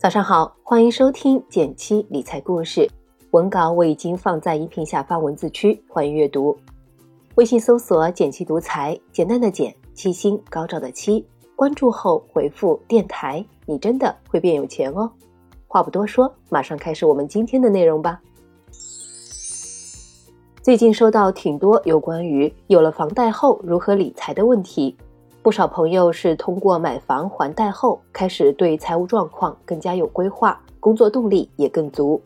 早上好，欢迎收听减七理财故事。文稿我已经放在音频下方文字区，欢迎阅读。微信搜索“减七独裁，简单的简，七星高照的七。关注后回复“电台”，你真的会变有钱哦。话不多说，马上开始我们今天的内容吧。最近收到挺多有关于有了房贷后如何理财的问题。不少朋友是通过买房还贷后，开始对财务状况更加有规划，工作动力也更足。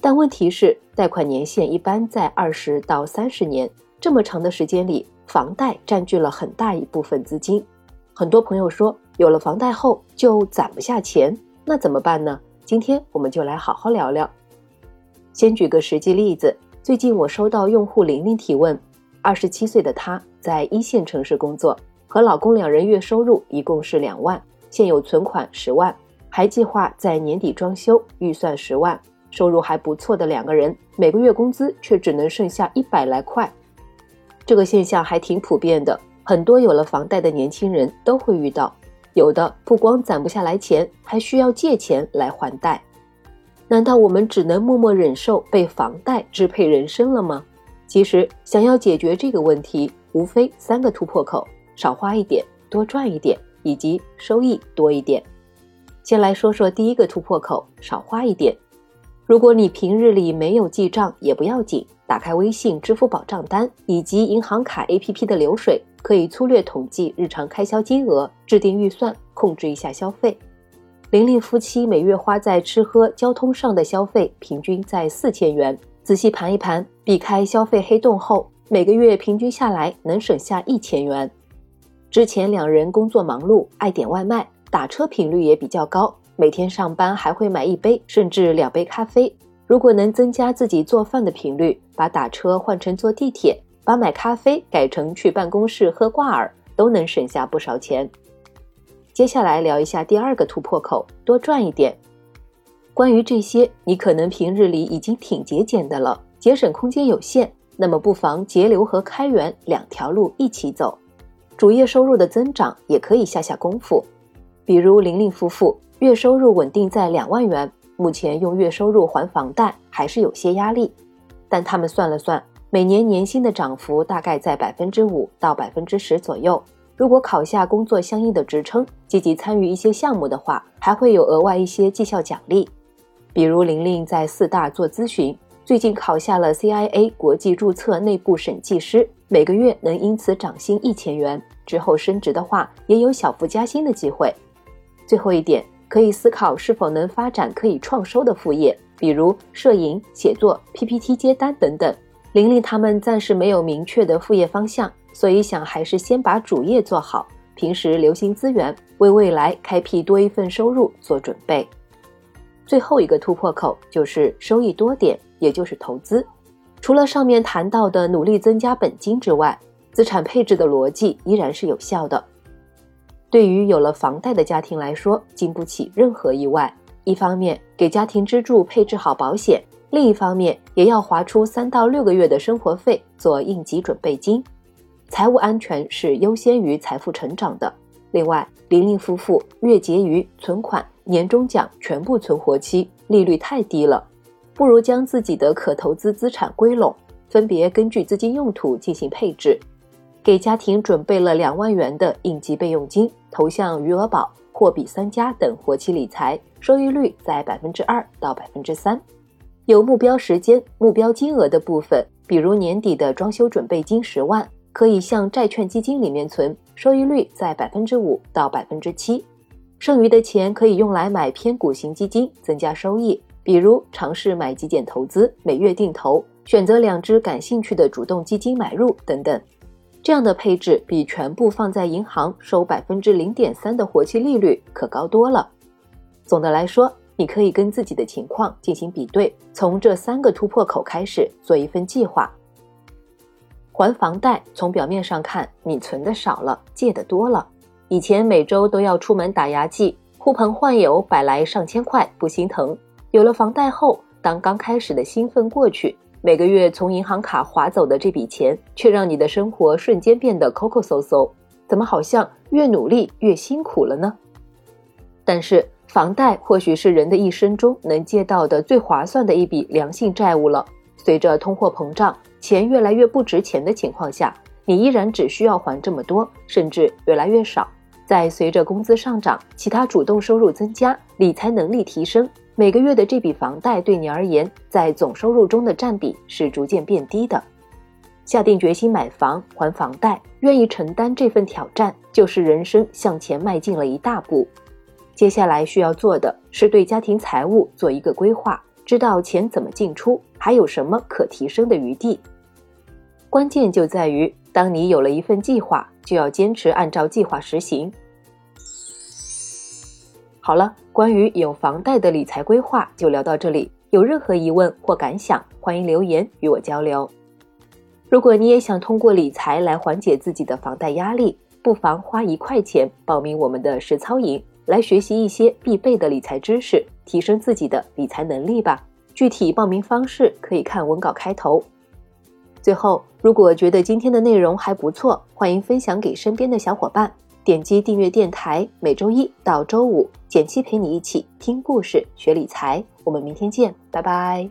但问题是，贷款年限一般在二十到三十年，这么长的时间里，房贷占据了很大一部分资金。很多朋友说，有了房贷后就攒不下钱，那怎么办呢？今天我们就来好好聊聊。先举个实际例子，最近我收到用户玲玲提问，二十七岁的她在一线城市工作。和老公两人月收入一共是两万，现有存款十万，还计划在年底装修，预算十万，收入还不错的两个人，每个月工资却只能剩下一百来块。这个现象还挺普遍的，很多有了房贷的年轻人都会遇到，有的不光攒不下来钱，还需要借钱来还贷。难道我们只能默默忍受被房贷支配人生了吗？其实，想要解决这个问题，无非三个突破口。少花一点，多赚一点，以及收益多一点。先来说说第一个突破口：少花一点。如果你平日里没有记账也不要紧，打开微信、支付宝账单以及银行卡 APP 的流水，可以粗略统计日常开销金额，制定预算，控制一下消费。玲玲夫妻每月花在吃喝交通上的消费平均在四千元，仔细盘一盘，避开消费黑洞后，每个月平均下来能省下一千元。之前两人工作忙碌，爱点外卖，打车频率也比较高，每天上班还会买一杯甚至两杯咖啡。如果能增加自己做饭的频率，把打车换成坐地铁，把买咖啡改成去办公室喝挂耳，都能省下不少钱。接下来聊一下第二个突破口，多赚一点。关于这些，你可能平日里已经挺节俭的了，节省空间有限，那么不妨节流和开源两条路一起走。主业收入的增长也可以下下功夫，比如玲玲夫妇月收入稳定在两万元，目前用月收入还房贷还是有些压力，但他们算了算，每年年薪的涨幅大概在百分之五到百分之十左右。如果考下工作相应的职称，积极参与一些项目的话，还会有额外一些绩效奖励，比如玲玲在四大做咨询。最近考下了 CIA 国际注册内部审计师，每个月能因此涨薪一千元。之后升职的话，也有小幅加薪的机会。最后一点，可以思考是否能发展可以创收的副业，比如摄影、写作、PPT 接单等等。玲玲他们暂时没有明确的副业方向，所以想还是先把主业做好，平时留心资源，为未来开辟多一份收入做准备。最后一个突破口就是收益多点。也就是投资，除了上面谈到的努力增加本金之外，资产配置的逻辑依然是有效的。对于有了房贷的家庭来说，经不起任何意外。一方面给家庭支柱配置好保险，另一方面也要划出三到六个月的生活费做应急准备金。财务安全是优先于财富成长的。另外，玲玲夫妇月结余、存款、年终奖全部存活期，利率太低了。不如将自己的可投资资产归拢，分别根据资金用途进行配置。给家庭准备了两万元的应急备用金，投向余额宝、货比三家等活期理财，收益率在百分之二到百分之三。有目标时间、目标金额的部分，比如年底的装修准备金十万，可以向债券基金里面存，收益率在百分之五到百分之七。剩余的钱可以用来买偏股型基金，增加收益。比如尝试买极简投资，每月定投，选择两只感兴趣的主动基金买入等等，这样的配置比全部放在银行收百分之零点三的活期利率可高多了。总的来说，你可以跟自己的情况进行比对，从这三个突破口开始做一份计划。还房贷，从表面上看，你存的少了，借的多了。以前每周都要出门打牙祭，呼朋唤友摆来上千块，不心疼。有了房贷后，当刚开始的兴奋过去，每个月从银行卡划走的这笔钱，却让你的生活瞬间变得抠抠搜搜。怎么好像越努力越辛苦了呢？但是房贷或许是人的一生中能借到的最划算的一笔良性债务了。随着通货膨胀，钱越来越不值钱的情况下，你依然只需要还这么多，甚至越来越少。在随着工资上涨，其他主动收入增加，理财能力提升，每个月的这笔房贷对你而言，在总收入中的占比是逐渐变低的。下定决心买房还房贷，愿意承担这份挑战，就是人生向前迈进了一大步。接下来需要做的是对家庭财务做一个规划，知道钱怎么进出，还有什么可提升的余地。关键就在于，当你有了一份计划，就要坚持按照计划实行。好了，关于有房贷的理财规划就聊到这里。有任何疑问或感想，欢迎留言与我交流。如果你也想通过理财来缓解自己的房贷压力，不妨花一块钱报名我们的实操营，来学习一些必备的理财知识，提升自己的理财能力吧。具体报名方式可以看文稿开头。最后，如果觉得今天的内容还不错，欢迎分享给身边的小伙伴。点击订阅电台，每周一到周五，简七陪你一起听故事、学理财。我们明天见，拜拜。